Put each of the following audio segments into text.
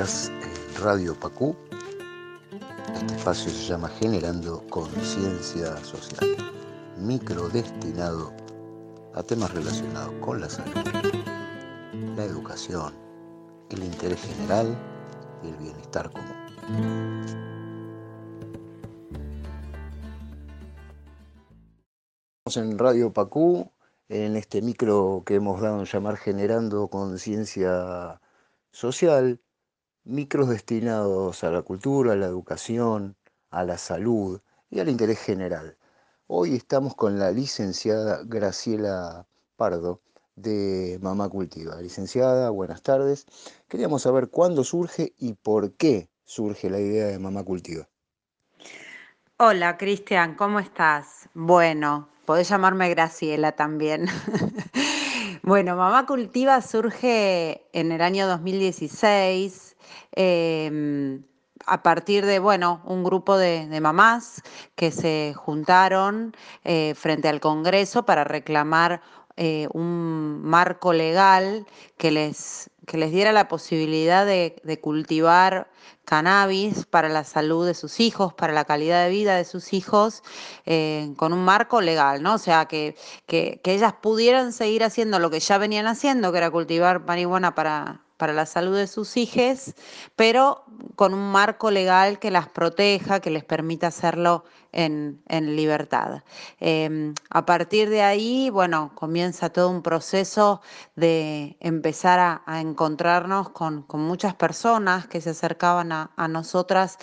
En Radio Pacú. Este espacio se llama Generando Conciencia Social, micro destinado a temas relacionados con la salud, la educación, el interés general y el bienestar común. en Radio Pacú, en este micro que hemos dado en llamar Generando Conciencia Social, micros destinados a la cultura, a la educación, a la salud y al interés general. Hoy estamos con la licenciada Graciela Pardo de Mamá Cultiva. Licenciada, buenas tardes. Queríamos saber cuándo surge y por qué surge la idea de Mamá Cultiva. Hola, Cristian, ¿cómo estás? Bueno, podés llamarme Graciela también. bueno, Mamá Cultiva surge en el año 2016 em, a partir de, bueno, un grupo de, mamás que se juntaron eh, frente al Congreso para reclamar eh, un marco legal que les, que les diera la posibilidad de, cultivar cannabis para la salud de sus hijos, para la calidad de vida de sus hijos, eh, con un marco legal, ¿no? O sea, que, que, que ellas pudieran seguir haciendo lo que ya venían haciendo, que era cultivar marihuana para, para la salud de sus hijos, pero con un marco legal que las proteja, que les permita hacerlo en, libertad. Em, a partir de ahí, bueno, comienza todo un proceso de empezar a, encontrarnos con, muchas personas que se acercaban a, nosotras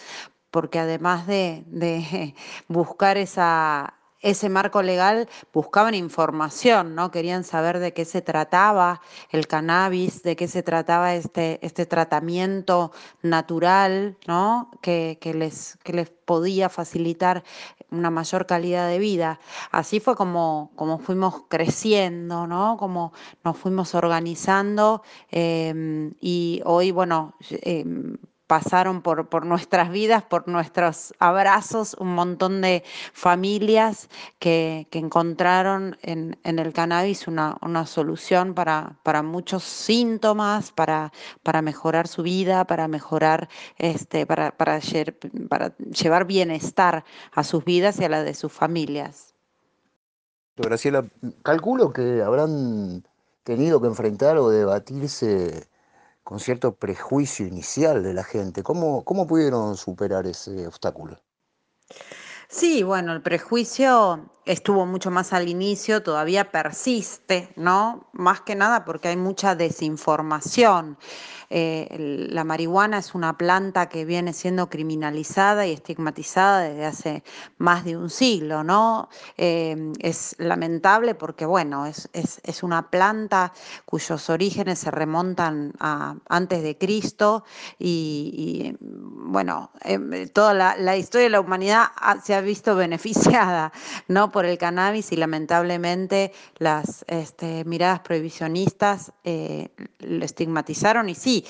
porque además de, de buscar esa, ese marco legal buscaban información, ¿no? Querían saber de qué se trataba el cannabis, de qué se trataba este, este tratamiento natural, ¿no? Que, les, que les podía facilitar una mayor calidad de vida. Así fue como, como fuimos creciendo, ¿no? Como nos fuimos organizando em, y hoy, bueno, em, pasaron por, por, nuestras vidas, por nuestros abrazos, un montón de familias que, encontraron en, el cannabis una, solución para, para, muchos síntomas, para, para mejorar su vida, para mejorar, este, para, para, para llevar bienestar a sus vidas y a la de sus familias. Graciela, calculo que habrán tenido que enfrentar o debatirse con cierto prejuicio inicial de la gente. ¿Cómo, cómo pudieron superar ese obstáculo? Sí, bueno, el prejuicio estuvo mucho más al inicio, todavía persiste, ¿no? Más que nada porque hay mucha desinformación. Eh, la marihuana es una planta que viene siendo criminalizada y estigmatizada desde hace más de un siglo, ¿no? Eh, es lamentable porque, bueno, es, una planta cuyos orígenes se remontan a antes de Cristo y, bueno, em, toda la, historia de la humanidad se ha visto beneficiada, ¿no? Por el cannabis y lamentablemente las este, miradas prohibicionistas eh, lo estigmatizaron y sí,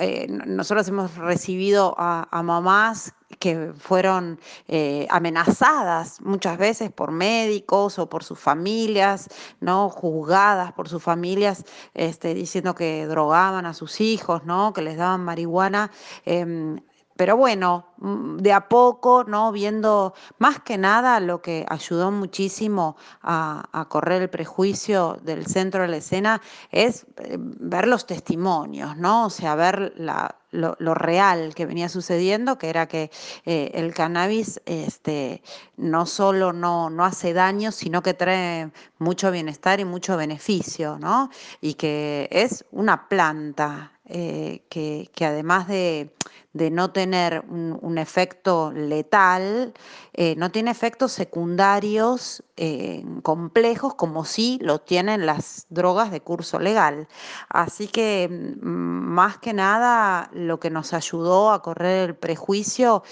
eh, nosotros hemos recibido a, mamás que fueron eh, amenazadas muchas veces por médicos o por sus familias, ¿no? Juzgadas por sus familias, este, diciendo que drogaban a sus hijos, ¿no? Que les daban marihuana. Em, pero bueno, mm, de a poco, ¿no? Viendo más que nada lo que ayudó muchísimo a, correr el prejuicio del centro de la escena es eh, ver los testimonios, ¿no? O sea, ver lo, real que venía sucediendo, que era que eh, el cannabis este, no solo no, no hace daño, sino que trae mucho bienestar y mucho beneficio, ¿no? Y que es una planta eh, que, además de, no tener un, efecto letal, eh, no tiene efectos secundarios eh, complejos como sí lo tienen las drogas de curso legal. Así que mm, más que nada lo que nos ayudó a correr el prejuicio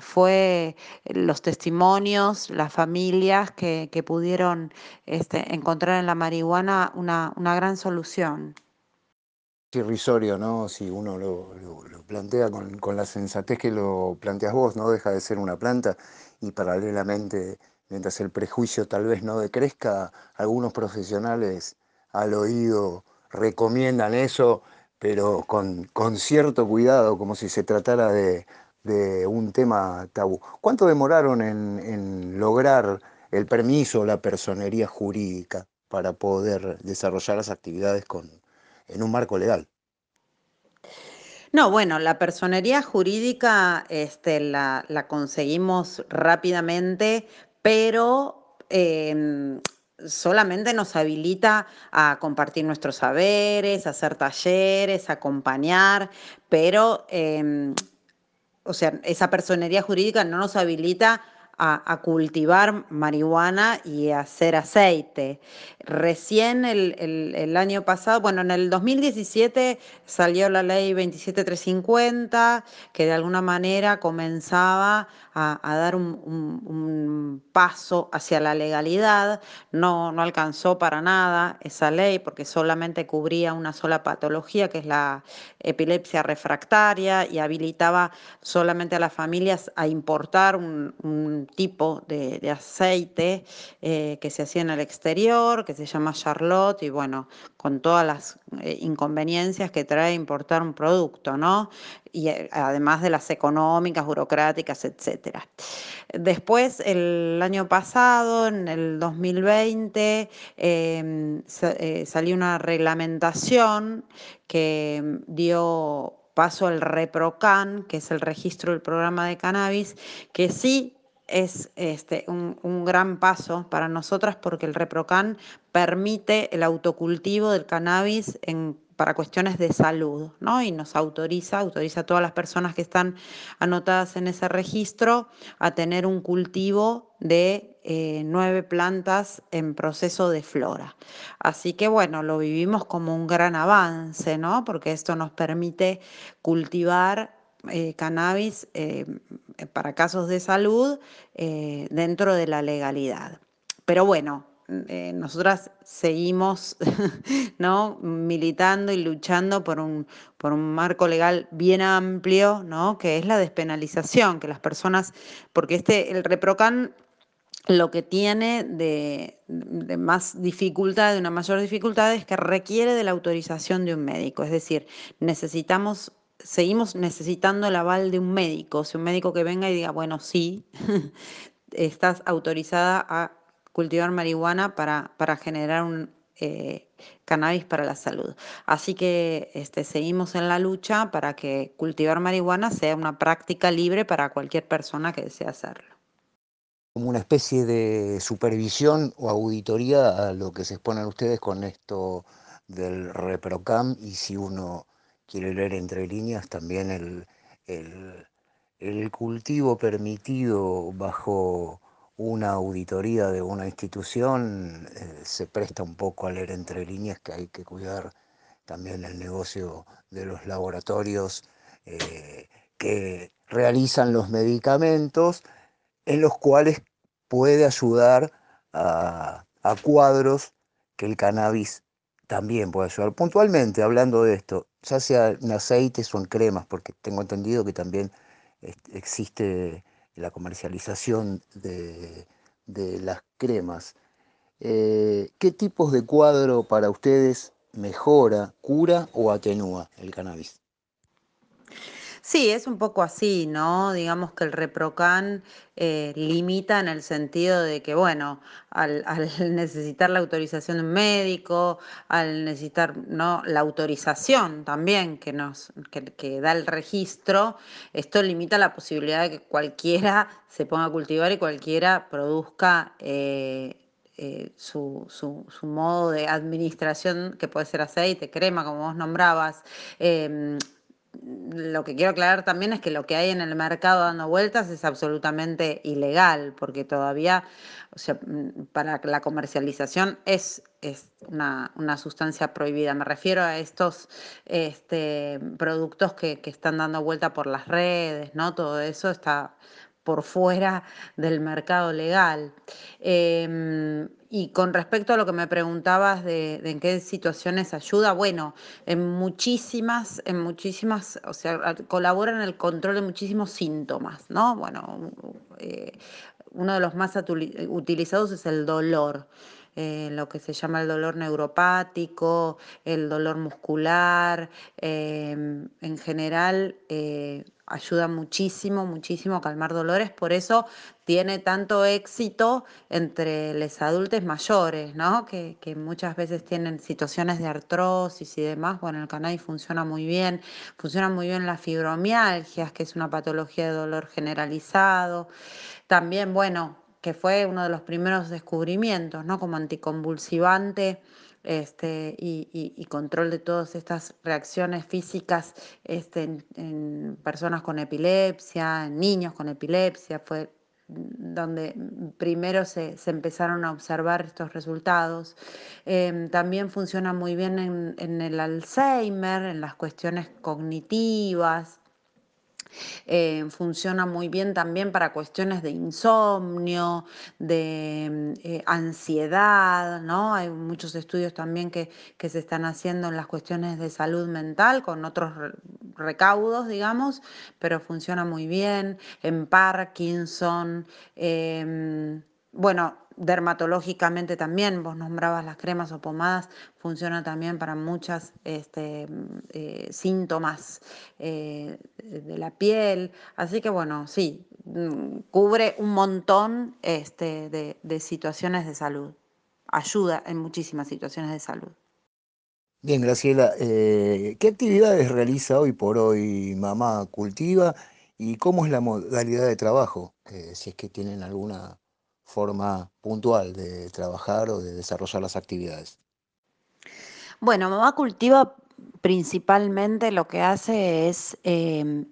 fue los testimonios, las familias que, pudieron este, encontrar en la marihuana una, una gran solución irrisorio, ¿no? Si uno lo, plantea con, la sensatez que lo planteas vos, no deja de ser una planta y paralelamente, mientras el prejuicio tal vez no decrezca, algunos profesionales al oído recomiendan eso, pero con, con cierto cuidado, como si se tratara de, de un tema tabú. ¿Cuánto demoraron en, en lograr el permiso, la personería jurídica para poder desarrollar las actividades con, en un marco legal? No, bueno, la personería jurídica este, la, conseguimos rápidamente, pero em, solamente nos habilita a compartir nuestros saberes, a hacer talleres, a acompañar, pero, em, o sea, esa personería jurídica no nos habilita a, cultivar marihuana y a hacer aceite. Recién el, el, el, año pasado, bueno, en el 2017 salió la ley 27350, que de alguna manera comenzaba a, dar un, paso hacia la legalidad. No, no alcanzó para nada esa ley porque solamente cubría una sola patología, que es la epilepsia refractaria, y habilitaba solamente a las familias a importar un, tipo de, de aceite eh, que se hacía en el exterior, que se llama Charlotte, y bueno, con todas las eh, inconveniencias que trae importar un producto, ¿no? Y eh, además de las económicas, burocráticas, etcétera. Después, el año pasado, en el 2020, eh, salió una reglamentación que dio paso al ReproCan, que es el registro del programa de cannabis, que sí es este, un, un, gran paso para nosotras porque el ReproCan permite el autocultivo del cannabis en, para cuestiones de salud, ¿no? Y nos autoriza, autoriza a todas las personas que están anotadas en ese registro a tener un cultivo de eh, nueve plantas en proceso de flora. Así que bueno, lo vivimos como un gran avance, ¿no? Porque esto nos permite cultivar eh, cannabis eh, para casos de salud eh, dentro de la legalidad. Pero bueno, nosotras seguimos ¿no? militando y luchando por un, por un marco legal bien amplio, ¿no? que es la despenalización, que las personas, porque este, el ReproCan lo que tiene de, más dificultad, de una mayor dificultad, es que requiere de la autorización de un médico. Es decir, necesitamos seguimos necesitando el aval de un médico, o sea, un médico que venga y diga, bueno, sí, estás autorizada a cultivar marihuana para, para generar un eh, cannabis para la salud. Así que este, seguimos en la lucha para que cultivar marihuana sea una práctica libre para cualquier persona que desee hacerlo. Como una especie de supervisión o auditoría a lo que se exponen ustedes con esto del ReproCam y si uno quiere leer entre líneas también el, el, el cultivo permitido bajo una auditoría de una institución eh, se presta un poco a leer entre líneas que hay que cuidar también el negocio de los laboratorios eh, que realizan los medicamentos en los cuales puede ayudar a, a cuadros que el cannabis también puede ayudar. Puntualmente, hablando de esto, ya sea en aceites o en cremas, porque tengo entendido que también existe la comercialización de, las cremas. Eh, ¿Qué tipos de cuadro para ustedes mejora, cura o atenúa el cannabis? Sí, es un poco así, ¿no? Digamos que el ReproCan eh, limita en el sentido de que, bueno, al, necesitar la autorización de un médico, al necesitar ¿no? la autorización también que, nos, que, que da el registro, esto limita la posibilidad de que cualquiera se ponga a cultivar y cualquiera produzca eh, eh, su, su, su, modo de administración, que puede ser aceite, crema, como vos nombrabas. Lo que quiero aclarar también es que lo que hay en el mercado dando vueltas es absolutamente ilegal, porque todavía, o sea, mm, para la comercialización es, es una, una sustancia prohibida. Me refiero a estos este, productos que, que están dando vuelta por las redes, ¿no? Todo eso está por fuera del mercado legal. Eh, y con respecto a lo que me preguntabas de, de, en qué situaciones ayuda, bueno, en muchísimas, en muchísimas, o sea, colabora en el control de muchísimos síntomas, ¿no? Bueno, eh, uno de los más utilizados es el dolor. eh, lo que se llama el dolor neuropático, el dolor muscular, em, en general eh, ayuda muchísimo, muchísimo a calmar dolores, por eso tiene tanto éxito entre los adultos mayores, ¿no? Que, muchas veces tienen situaciones de artrosis y demás. Bueno, el cannabis funciona muy bien, funciona muy bien las fibromialgias, que es una patología de dolor generalizado. También, bueno, que fue uno de los primeros descubrimientos, ¿no? Como anticonvulsivante este, y, control de todas estas reacciones físicas este, en, personas con epilepsia, en niños con epilepsia, fue donde primero se, empezaron a observar estos resultados. Em, también funciona muy bien en el Alzheimer, en las cuestiones cognitivas, eh, funciona muy bien también para cuestiones de insomnio, de eh, ansiedad, ¿no? Hay muchos estudios también que, se están haciendo en las cuestiones de salud mental con otros recaudos, digamos, pero funciona muy bien. En Parkinson, em, bueno, dermatológicamente también, vos nombrabas las cremas o pomadas, funciona también para muchos este, eh, síntomas eh, de la piel. Así que bueno, sí, mm, cubre un montón este, de, situaciones de salud. Ayuda en muchísimas situaciones de salud. Bien, Graciela, eh, ¿qué actividades realiza hoy por hoy Mamá Cultiva y cómo es la modalidad de trabajo? si es que tienen alguna forma puntual de trabajar o de desarrollar las actividades? Bueno, Mamá Cultiva principalmente lo que hace es em,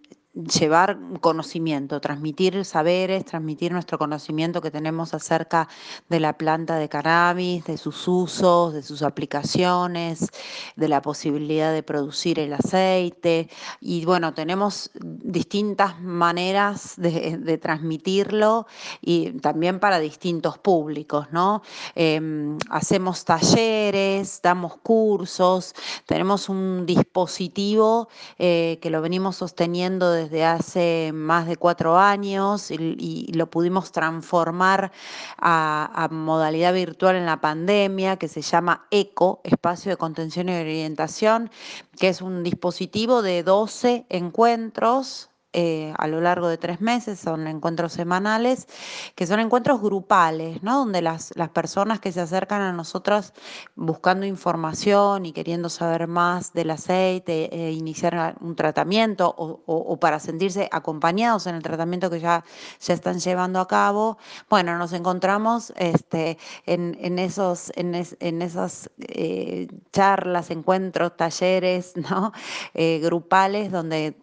llevar conocimiento, transmitir saberes, transmitir nuestro conocimiento que tenemos acerca de la planta de cannabis, de sus usos, de sus aplicaciones, de la posibilidad de producir el aceite. Y bueno, tenemos distintas maneras de, transmitirlo y también para distintos públicos, ¿no? Em, hacemos talleres, damos cursos, tenemos un dispositivo eh, que lo venimos sosteniendo desde desde hace más de cuatro años y, lo pudimos transformar a, modalidad virtual en la pandemia, que se llama ECO, Espacio de Contención y Orientación, que es un dispositivo de 12 encuentros eh, a lo largo de tres meses, son encuentros semanales, que son encuentros grupales, ¿no? Donde las, las personas que se acercan a nosotros buscando información y queriendo saber más del aceite, e iniciar un tratamiento o, para sentirse acompañados en el tratamiento que ya, ya están llevando a cabo, bueno, nos encontramos este, en, esos, en, esas eh, charlas, encuentros, talleres, ¿no? Eh, grupales donde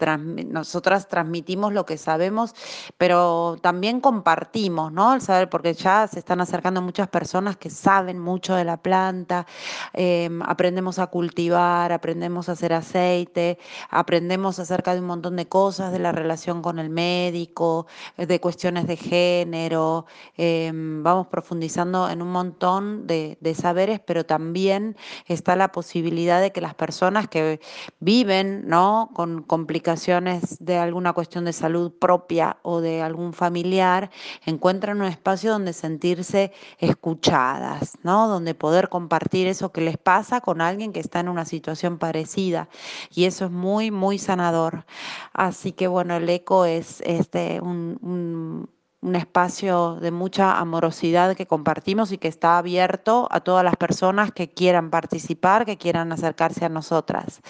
nosotras transmitimos lo que sabemos, pero también compartimos, ¿no? El saber, porque ya se están acercando muchas personas que saben mucho de la planta, em, aprendemos a cultivar, aprendemos a hacer aceite, aprendemos acerca de un montón de cosas, de la relación con el médico, de cuestiones de género, em, vamos profundizando en un montón de, de saberes, pero también está la posibilidad de que las personas que viven, ¿no? Con complicaciones de algún una cuestión de salud propia o de algún familiar, encuentran un espacio donde sentirse escuchadas, ¿no? Donde poder compartir eso que les pasa con alguien que está en una situación parecida. Y eso es muy, muy sanador. Así que bueno, el eco es este, un un espacio de mucha amorosidad que compartimos y que está abierto a todas las personas que quieran participar, que quieran acercarse a nosotras.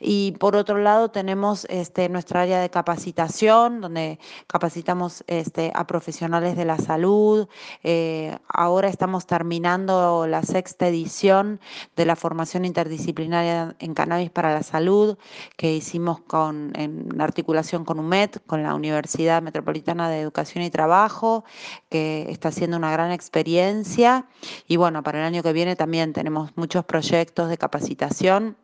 Y por otro lado tenemos este, nuestra área de capacitación, donde capacitamos este, a profesionales de la salud. Eh, ahora estamos terminando la sexta edición de la formación interdisciplinaria en cannabis para la salud, que hicimos con, en articulación con UMED, con la Universidad Metropolitana de Educación y Trabajo que está haciendo una gran experiencia. Y bueno, para el año que viene también tenemos muchos proyectos de capacitación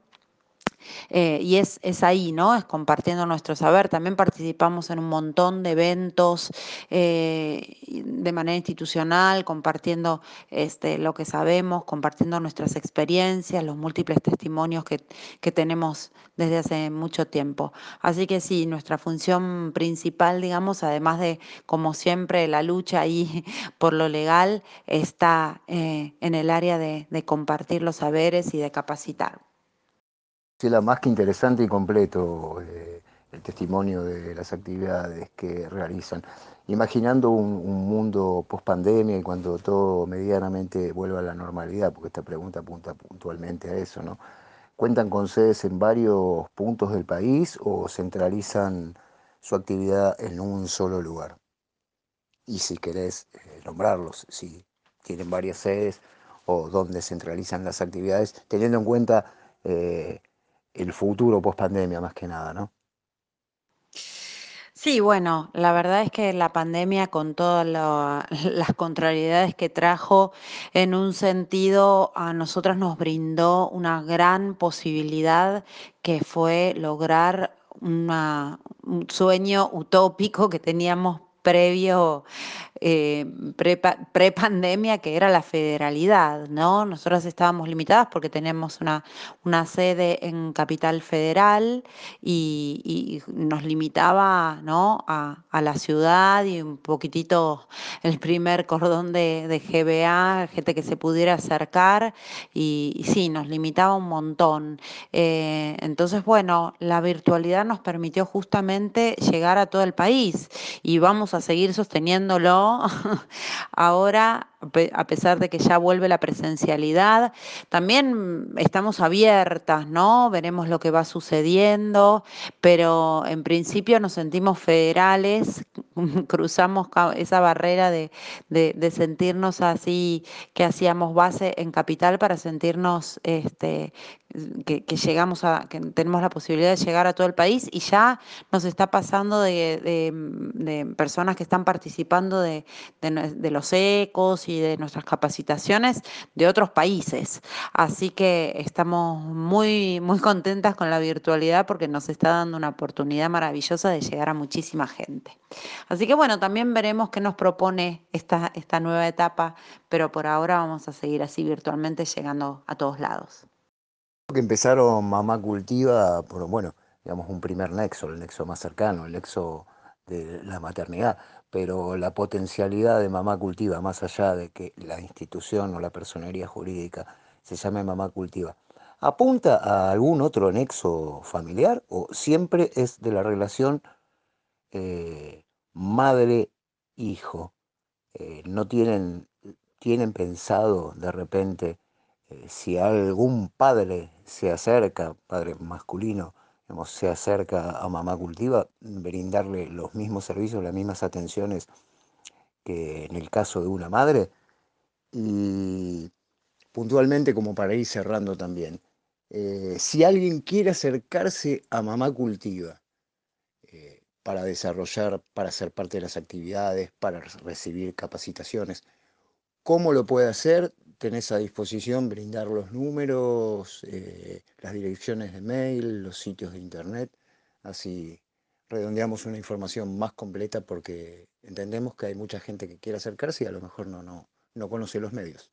Eh, y es, es, ahí, ¿no? Es compartiendo nuestro saber. También participamos en un montón de eventos eh, de manera institucional, compartiendo este, lo que sabemos, compartiendo nuestras experiencias, los múltiples testimonios que, que tenemos desde hace mucho tiempo. Así que sí, nuestra función principal, digamos, además de, como siempre, la lucha ahí por lo legal, está eh, en el área de, de compartir los saberes y de capacitar. La más que interesante y completo eh, el testimonio de las actividades que realizan. Imaginando un, un mundo post pandemia y cuando todo medianamente vuelva a la normalidad, porque esta pregunta apunta puntualmente a eso, ¿no? ¿Cuentan con sedes en varios puntos del país o centralizan su actividad en un solo lugar? Y si querés eh, nombrarlos, si tienen varias sedes o dónde centralizan las actividades, teniendo en cuenta eh, el futuro post pandemia más que nada, ¿no? Sí, bueno, la verdad es que la pandemia con todas las contrariedades que trajo, en un sentido a nosotras nos brindó una gran posibilidad que fue lograr un sueño utópico que teníamos previo eh, pre-pandemia, que era la federalidad, ¿no? Nosotros estábamos limitadas porque tenemos una, una sede en Capital Federal y, y nos limitaba, ¿no? A, a, la ciudad y un poquitito el primer cordón de, de GBA, gente que se pudiera acercar y, y sí, nos limitaba un montón. Eh, entonces, bueno, la virtualidad nos permitió justamente llegar a todo el país y vamos a seguir sosteniéndolo. Ahora, a pesar de que ya vuelve la presencialidad, también estamos abiertas, ¿no? Veremos lo que va sucediendo, pero en principio nos sentimos federales, cruzamos esa barrera de, de, sentirnos así, que hacíamos base en capital para sentirnos este, que, llegamos a, que tenemos la posibilidad de llegar a todo el país y ya nos está pasando de, de, de personas que están participando de, los ecos y de nuestras capacitaciones de otros países. Así que estamos muy, muy contentas con la virtualidad porque nos está dando una oportunidad maravillosa de llegar a muchísima gente. Así que bueno, también veremos qué nos propone esta, esta nueva etapa, pero por ahora vamos a seguir así virtualmente llegando a todos lados que empezaron Mamá Cultiva bueno, digamos, un primer nexo, el nexo más cercano, el nexo de la maternidad, pero la potencialidad de Mamá Cultiva, más allá de que la institución o la personería jurídica se llame Mamá Cultiva, ¿apunta a algún otro nexo familiar o siempre es de la relación eh, madre-hijo? Eh, ¿No tienen, tienen pensado de repente eh, si algún padre se acerca, padre masculino, se acerca a mamá cultiva, brindarle los mismos servicios, las mismas atenciones que en el caso de una madre. Y puntualmente, como para ir cerrando también, eh, si alguien quiere acercarse a mamá cultiva eh, para desarrollar, para ser parte de las actividades, para recibir capacitaciones, ¿cómo lo puede hacer? Tenés a disposición brindar los números, eh, las direcciones de mail, los sitios de internet, así redondeamos una información más completa porque entendemos que hay mucha gente que quiere acercarse y a lo mejor no, no, no conoce los medios.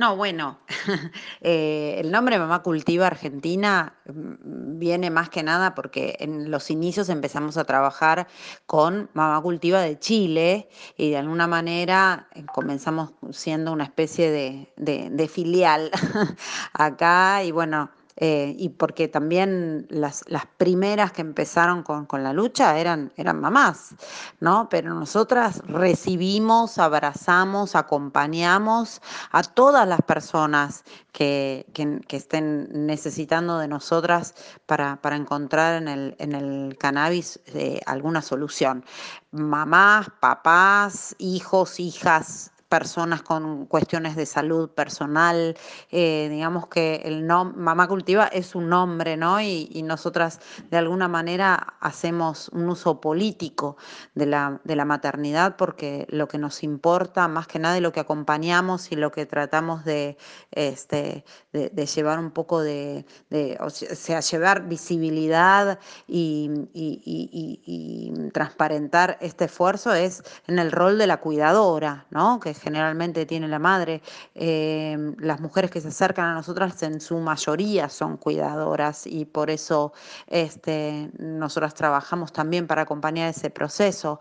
No, bueno, eh, el nombre Mamá Cultiva Argentina mm, viene más que nada porque en los inicios empezamos a trabajar con Mamá Cultiva de Chile y de alguna manera eh, comenzamos siendo una especie de, de, de filial acá y bueno, eh, y porque también las, las, primeras que empezaron con, con, la lucha eran, eran mamás, ¿no? Pero nosotras recibimos, abrazamos, acompañamos a todas las personas que, que, que estén necesitando de nosotras para, para encontrar en el, en el cannabis eh, alguna solución. Mamás, papás, hijos, hijas, personas con cuestiones de salud personal. Eh, digamos que el nombre, Mamá Cultiva es un nombre, ¿no? Y, y, nosotras de alguna manera hacemos un uso político de la, de la maternidad porque lo que nos importa, más que nada, y lo que acompañamos y lo que tratamos de, este, de llevar un poco de, de, o sea, llevar visibilidad y, y, y transparentar este esfuerzo es en el rol de la cuidadora, ¿no? Que generalmente tiene la madre. Eh, las mujeres que se acercan a nosotras en su mayoría son cuidadoras y por eso este, nosotras trabajamos también para acompañar ese proceso.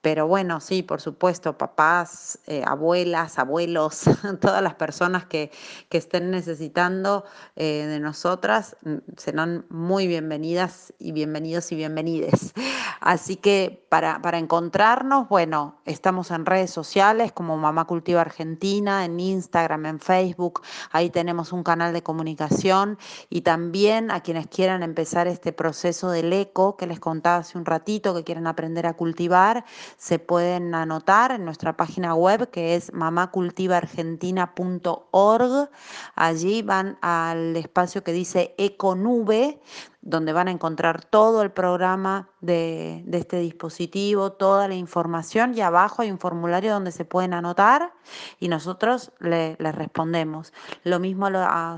Pero bueno, sí, por supuesto, papás, eh, abuelas, abuelos, todas las personas que, que estén necesitando eh, de nosotras mm, serán muy bienvenidas y bienvenidos y bienvenides. Así que para, para encontrarnos, bueno, estamos en redes sociales como Mamá Cultiva Argentina, en Instagram, en Facebook, ahí tenemos un canal de comunicación y también a quienes quieran empezar este proceso del eco que les contaba hace un ratito, que quieren aprender a cultivar, se pueden anotar en nuestra página web que es mamacultivaargentina.org. Allí van al espacio que dice Econube, donde van a encontrar todo el programa de, este dispositivo, toda la información y abajo hay un formulario donde se pueden anotar y nosotros le, les respondemos. Lo mismo a,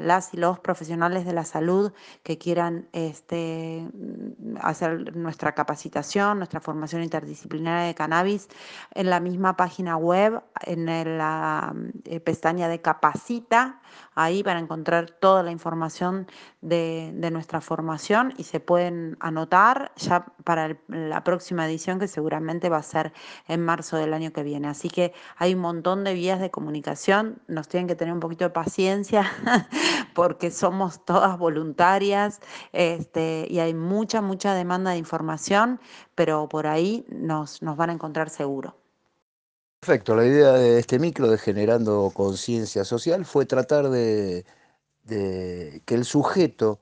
las, y los profesionales de la salud que quieran este, hacer nuestra capacitación, nuestra formación interdisciplinaria de cannabis en la misma página web, en la eh, pestaña de capacita, ahí van a encontrar toda la información de nuestra formación y se pueden anotar ya para la próxima edición que seguramente va a ser en marzo del año que viene. Así que hay un montón de vías de comunicación, nos tienen que tener un poquito de paciencia porque somos todas voluntarias este, y hay mucha, mucha demanda de información, pero por ahí nos, nos van a encontrar seguro. Perfecto, la idea de este micro de Generando Conciencia Social fue tratar de, de, que el sujeto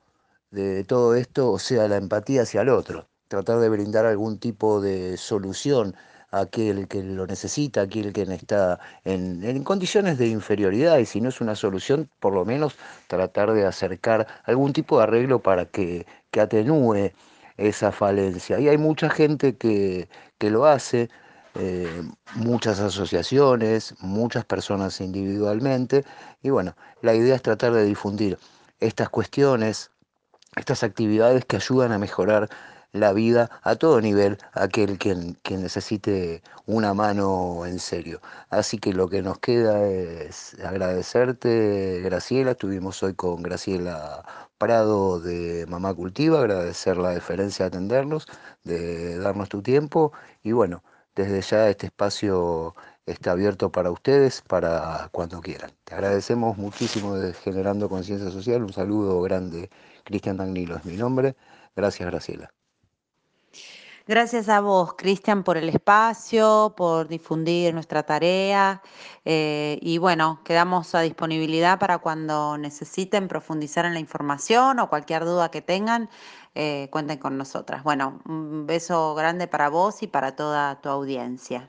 de todo esto sea la empatía hacia el otro, tratar de brindar algún tipo de solución a aquel que lo necesita, aquel que está en, en, condiciones de inferioridad y si no es una solución, por lo menos tratar de acercar algún tipo de arreglo para que, que atenúe esa falencia. Y hay mucha gente que, que lo hace, eh, muchas asociaciones, muchas personas individualmente, y bueno, la idea es tratar de difundir estas cuestiones, estas actividades que ayudan a mejorar la vida a todo nivel, aquel que, que, necesite una mano en serio. Así que lo que nos queda es agradecerte, Graciela. Estuvimos hoy con Graciela Prado de Mamá Cultiva, agradecer la deferencia de atendernos, de darnos tu tiempo y bueno. Desde ya este espacio está abierto para ustedes, para cuando quieran. Te agradecemos muchísimo de Generando Conciencia Social. Un saludo grande, Cristian Dagnilo es mi nombre. Gracias, Graciela. Gracias a vos, Cristian, por el espacio, por difundir nuestra tarea. Eh, y bueno, quedamos a disponibilidad para cuando necesiten profundizar en la información o cualquier duda que tengan eh, cuenten con nosotras. Bueno, un beso grande para vos y para toda tu audiencia.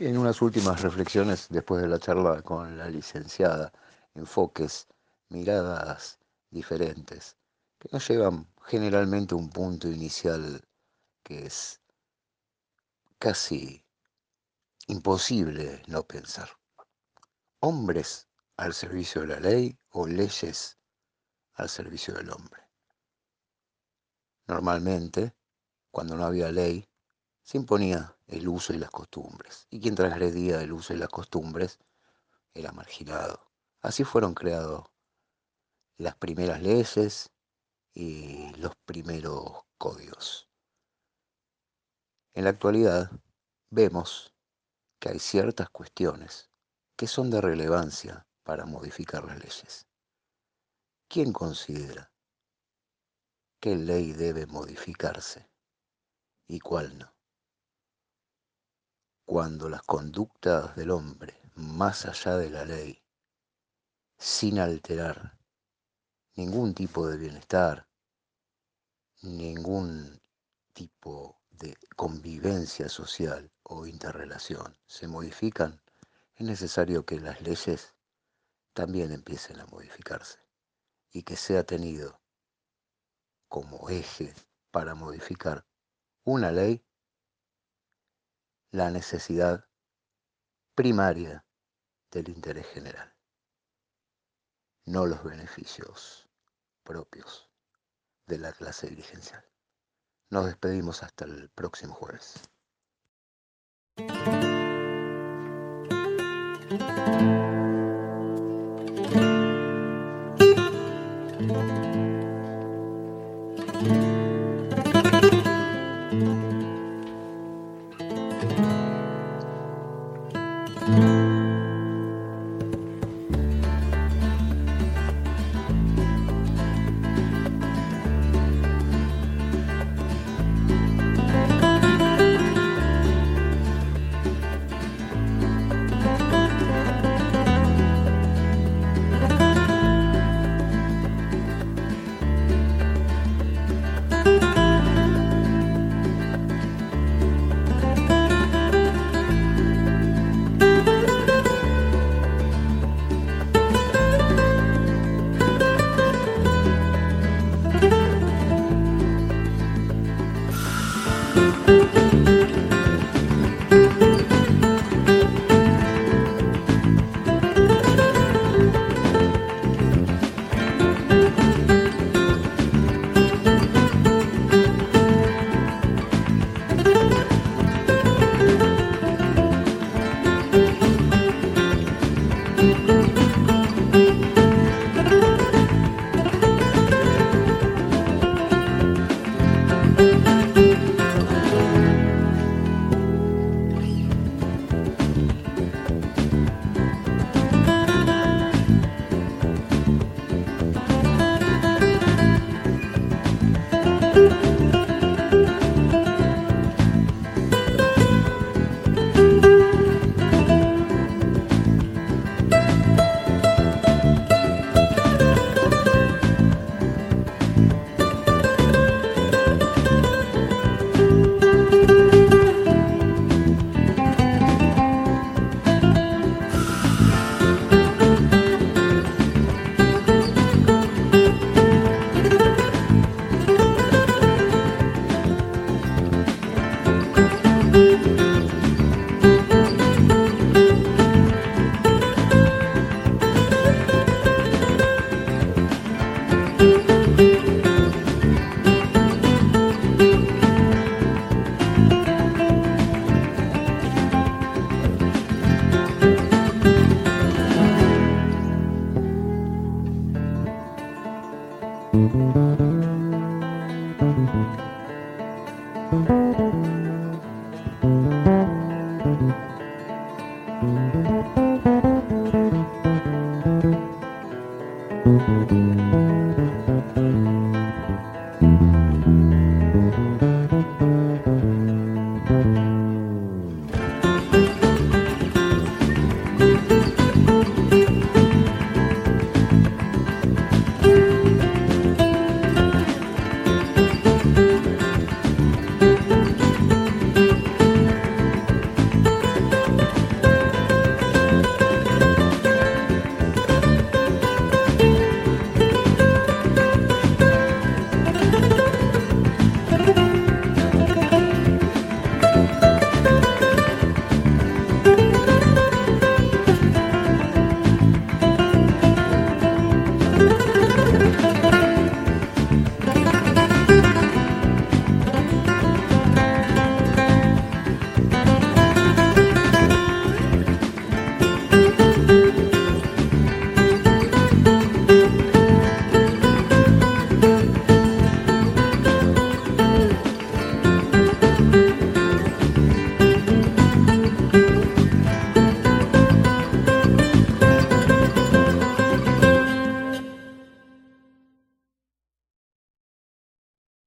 Bien, unas últimas reflexiones después de la charla con la licenciada. Enfoques, miradas diferentes, que nos llevan generalmente a un punto inicial que es casi imposible no pensar. Hombres al servicio de la ley o leyes al servicio del hombre. Normalmente, cuando no había ley, se imponía el uso y las costumbres, y quien transgredía el uso y las costumbres era marginado. Así fueron creados las primeras leyes y los primeros códigos. En la actualidad vemos que hay ciertas cuestiones que son de relevancia para modificar las leyes. ¿Quién considera qué ley debe modificarse y cuál no. Cuando las conductas del hombre, más allá de la ley, sin alterar ningún tipo de bienestar, ningún tipo de convivencia social o interrelación se modifican, es necesario que las leyes también empiecen a modificarse y que sea tenido como eje para modificar una ley la necesidad primaria del interés general, no los beneficios propios de la clase dirigencial. Nos despedimos hasta el próximo jueves.